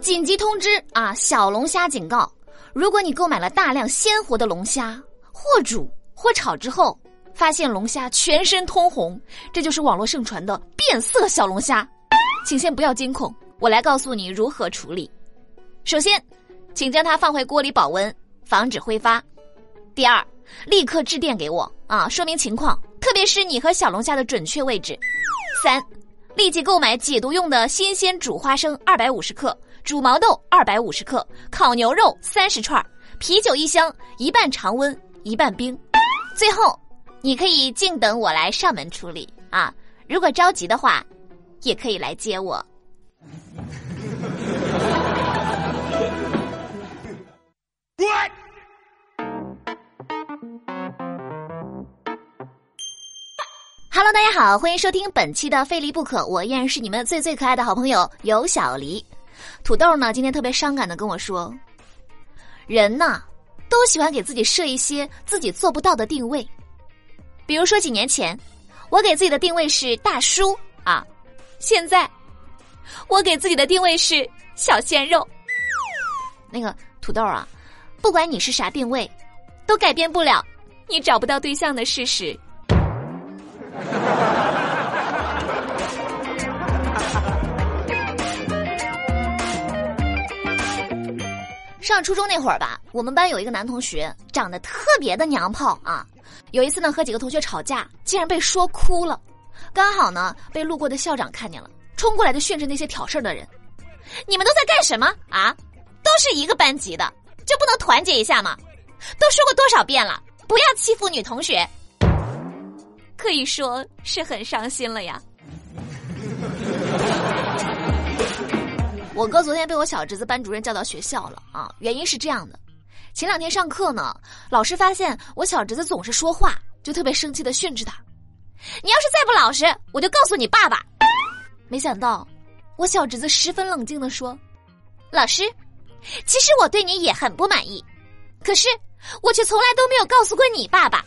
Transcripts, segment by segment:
紧急通知啊！小龙虾警告：如果你购买了大量鲜活的龙虾，或煮或炒之后，发现龙虾全身通红，这就是网络盛传的变色小龙虾，请先不要惊恐，我来告诉你如何处理。首先，请将它放回锅里保温，防止挥发。第二，立刻致电给我啊，说明情况，特别是你和小龙虾的准确位置。三，立即购买解毒用的新鲜煮花生二百五十克，煮毛豆二百五十克，烤牛肉三十串，啤酒一箱，一半常温，一半冰。最后，你可以静等我来上门处理啊。如果着急的话，也可以来接我。大家好，欢迎收听本期的《非离不可》，我依然是你们最最可爱的好朋友有小黎。土豆呢，今天特别伤感的跟我说，人呐，都喜欢给自己设一些自己做不到的定位。比如说几年前，我给自己的定位是大叔啊，现在我给自己的定位是小鲜肉。那个土豆啊，不管你是啥定位，都改变不了你找不到对象的事实。上初中那会儿吧，我们班有一个男同学长得特别的娘炮啊。有一次呢，和几个同学吵架，竟然被说哭了。刚好呢，被路过的校长看见了，冲过来就训斥那些挑事的人：“你们都在干什么啊？都是一个班级的，就不能团结一下吗？都说过多少遍了，不要欺负女同学。”可以说是很伤心了呀。我哥昨天被我小侄子班主任叫到学校了啊，原因是这样的：前两天上课呢，老师发现我小侄子总是说话，就特别生气的训斥他：“你要是再不老实，我就告诉你爸爸。”没想到，我小侄子十分冷静的说：“老师，其实我对你也很不满意，可是我却从来都没有告诉过你爸爸。”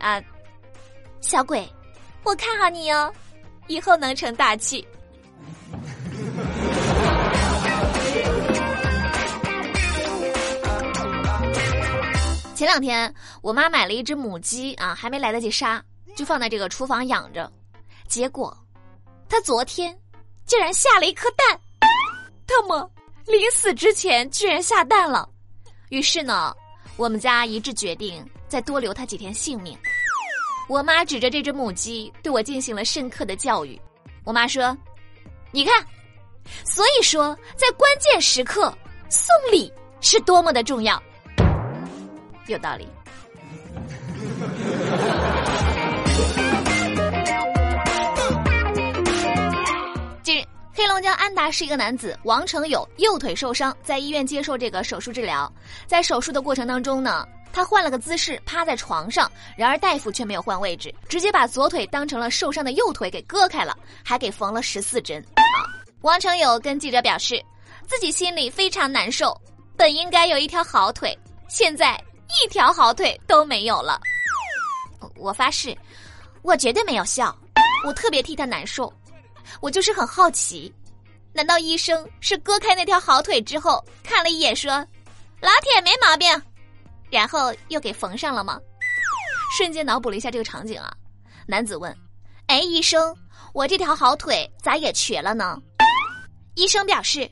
啊。小鬼，我看好你哦，以后能成大器。前两天我妈买了一只母鸡啊，还没来得及杀，就放在这个厨房养着。结果，它昨天竟然下了一颗蛋，特么临死之前居然下蛋了。于是呢，我们家一致决定再多留它几天性命。我妈指着这只母鸡对我进行了深刻的教育。我妈说：“你看，所以说在关键时刻送礼是多么的重要。”有道理。近日，黑龙江安达市一个男子王成友右腿受伤，在医院接受这个手术治疗。在手术的过程当中呢。他换了个姿势，趴在床上，然而大夫却没有换位置，直接把左腿当成了受伤的右腿给割开了，还给缝了十四针。王成友跟记者表示，自己心里非常难受，本应该有一条好腿，现在一条好腿都没有了。我发誓，我绝对没有笑，我特别替他难受，我就是很好奇，难道医生是割开那条好腿之后看了一眼说，老铁没毛病？然后又给缝上了吗？瞬间脑补了一下这个场景啊！男子问：“哎，医生，我这条好腿咋也瘸了呢？”医生表示：“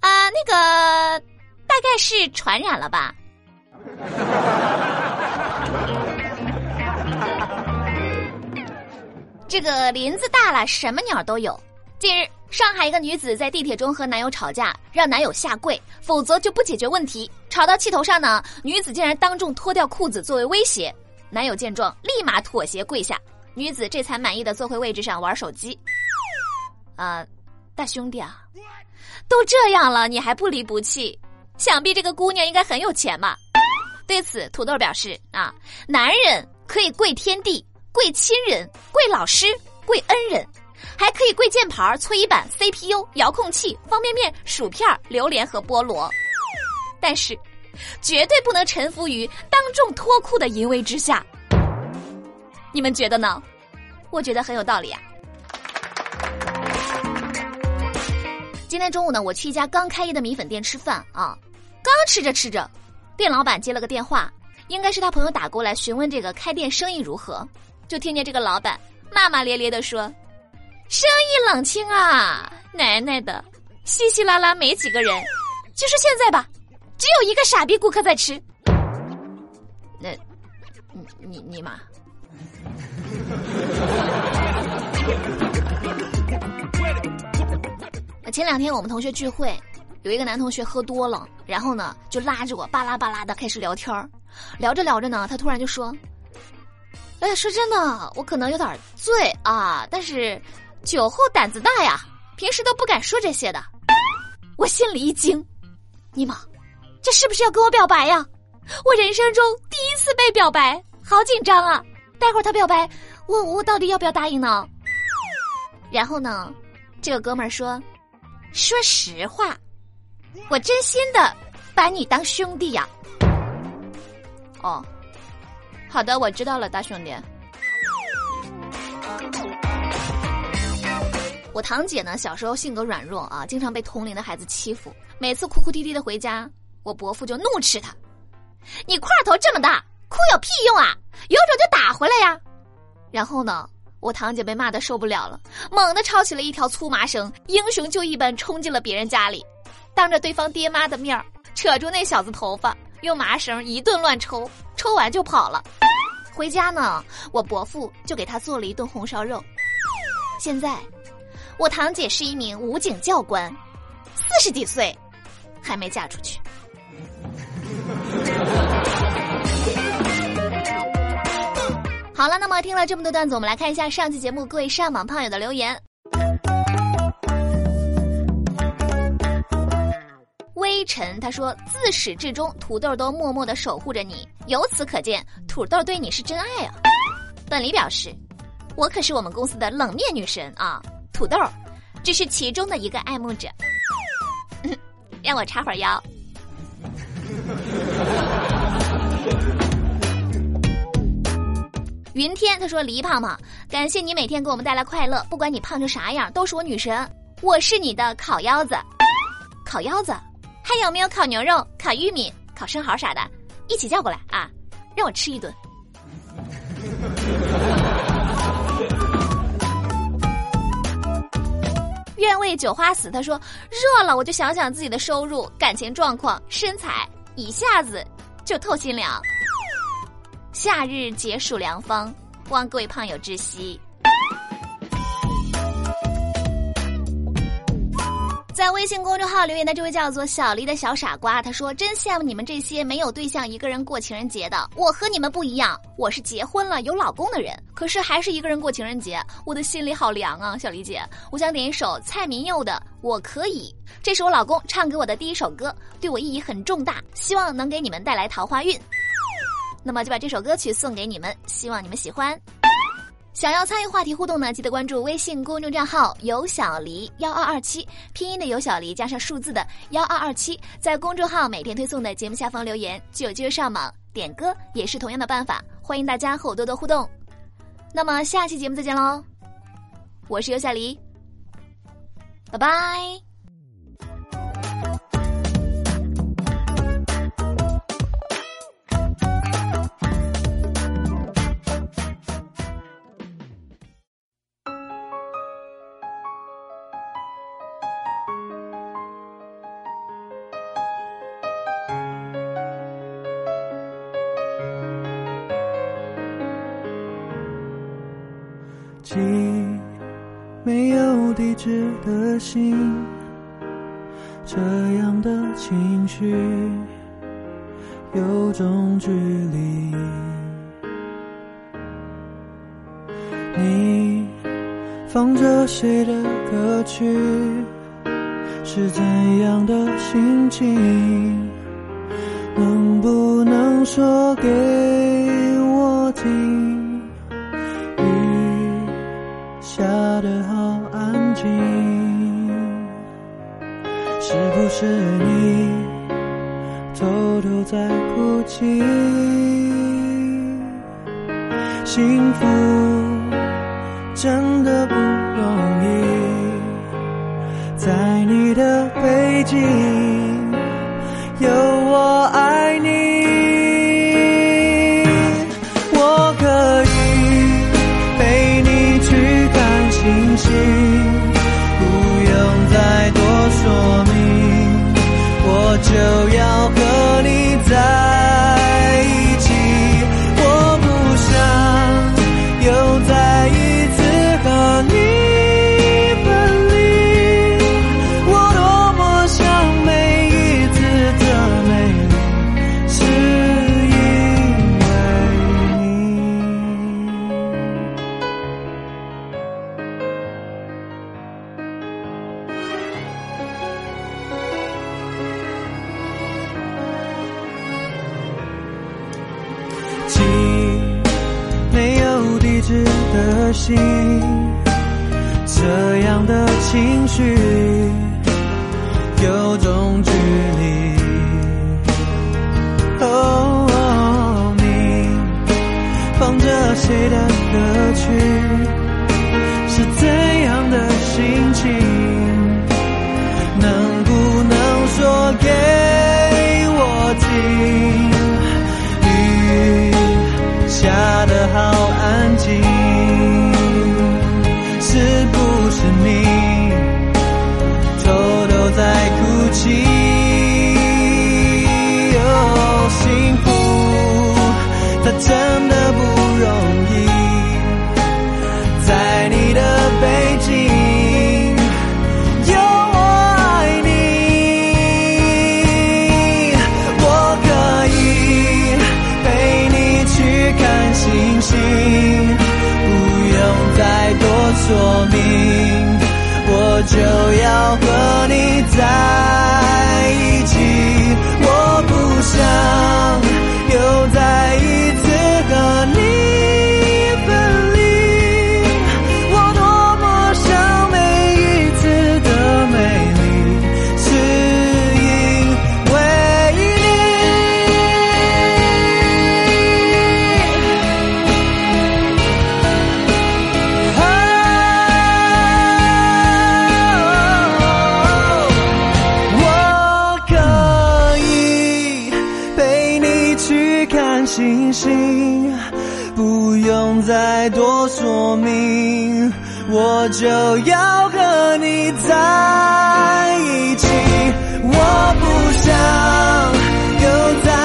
啊，那个大概是传染了吧。” 这个林子大了，什么鸟都有。近日。上海一个女子在地铁中和男友吵架，让男友下跪，否则就不解决问题。吵到气头上呢，女子竟然当众脱掉裤子作为威胁。男友见状，立马妥协跪下，女子这才满意的坐回位置上玩手机。啊，大兄弟啊，都这样了，你还不离不弃？想必这个姑娘应该很有钱吧？对此，土豆表示啊，男人可以跪天地、跪亲人、跪老师、跪恩人。还可以跪键盘、搓衣板、CPU、遥控器、方便面、薯片、榴莲和菠萝，但是，绝对不能臣服于当众脱裤的淫威之下。你们觉得呢？我觉得很有道理啊。今天中午呢，我去一家刚开业的米粉店吃饭啊，刚吃着吃着，店老板接了个电话，应该是他朋友打过来询问这个开店生意如何，就听见这个老板骂骂咧咧的说：“生意冷清啊，奶奶的，稀稀拉拉没几个人，就说现在吧，只有一个傻逼顾客在吃。”那，你你你妈。前两天我们同学聚会，有一个男同学喝多了，然后呢就拉着我巴拉巴拉的开始聊天儿，聊着聊着呢，他突然就说：“哎，说真的，我可能有点醉啊，但是酒后胆子大呀，平时都不敢说这些的。”我心里一惊，尼玛，这是不是要跟我表白呀？我人生中第一次被表白，好紧张啊！待会儿他表白，我我到底要不要答应呢？然后呢，这个哥们儿说。说实话，我真心的把你当兄弟呀。哦，好的，我知道了，大兄弟。我堂姐呢，小时候性格软弱啊，经常被同龄的孩子欺负。每次哭哭啼啼的回家，我伯父就怒斥他：“你块头这么大，哭有屁用啊？有种就打回来呀！”然后呢？我堂姐被骂的受不了了，猛地抄起了一条粗麻绳，英雄救一般冲进了别人家里，当着对方爹妈的面儿扯住那小子头发，用麻绳一顿乱抽，抽完就跑了。回家呢，我伯父就给他做了一顿红烧肉。现在，我堂姐是一名武警教官，四十几岁，还没嫁出去。好了，那么听了这么多段子，我们来看一下上期节目各位上网胖友的留言。微尘他说：“自始至终，土豆都默默的守护着你，由此可见，土豆对你是真爱啊。”本黎表示：“我可是我们公司的冷面女神啊，土豆只是其中的一个爱慕者。”让我插会儿腰。云天他说：“黎胖胖，感谢你每天给我们带来快乐，不管你胖成啥样，都是我女神。我是你的烤腰子，烤腰子，还有没有烤牛肉、烤玉米、烤生蚝啥的？一起叫过来啊，让我吃一顿。”愿为酒花死。他说：“热了，我就想想自己的收入、感情状况、身材，一下子就透心凉。”夏日解暑良方，望各位胖友知悉。在微信公众号留言的这位叫做小黎的小傻瓜，他说：“真羡慕你们这些没有对象一个人过情人节的。我和你们不一样，我是结婚了有老公的人，可是还是一个人过情人节，我的心里好凉啊！”小黎姐，我想点一首蔡明佑的《我可以》，这是我老公唱给我的第一首歌，对我意义很重大，希望能给你们带来桃花运。那么就把这首歌曲送给你们，希望你们喜欢。想要参与话题互动呢，记得关注微信公众账号“有小黎幺二二七”，拼音的有小黎加上数字的幺二二七，在公众号每天推送的节目下方留言，就有机会上榜点歌，也是同样的办法。欢迎大家和我多多互动。那么下期节目再见喽，我是有小黎，拜拜。寄没有地址的信，这样的情绪有种距离。你放着谁的歌曲？是怎样的心情？能不能说给我听？是你偷偷在哭泣幸福真的不容易在你的背景的心，这样的情绪，有种距离。Oh，你放着谁的歌曲？说明我就要和你在看星星不用再多说明我就要和你在一起。我不想又再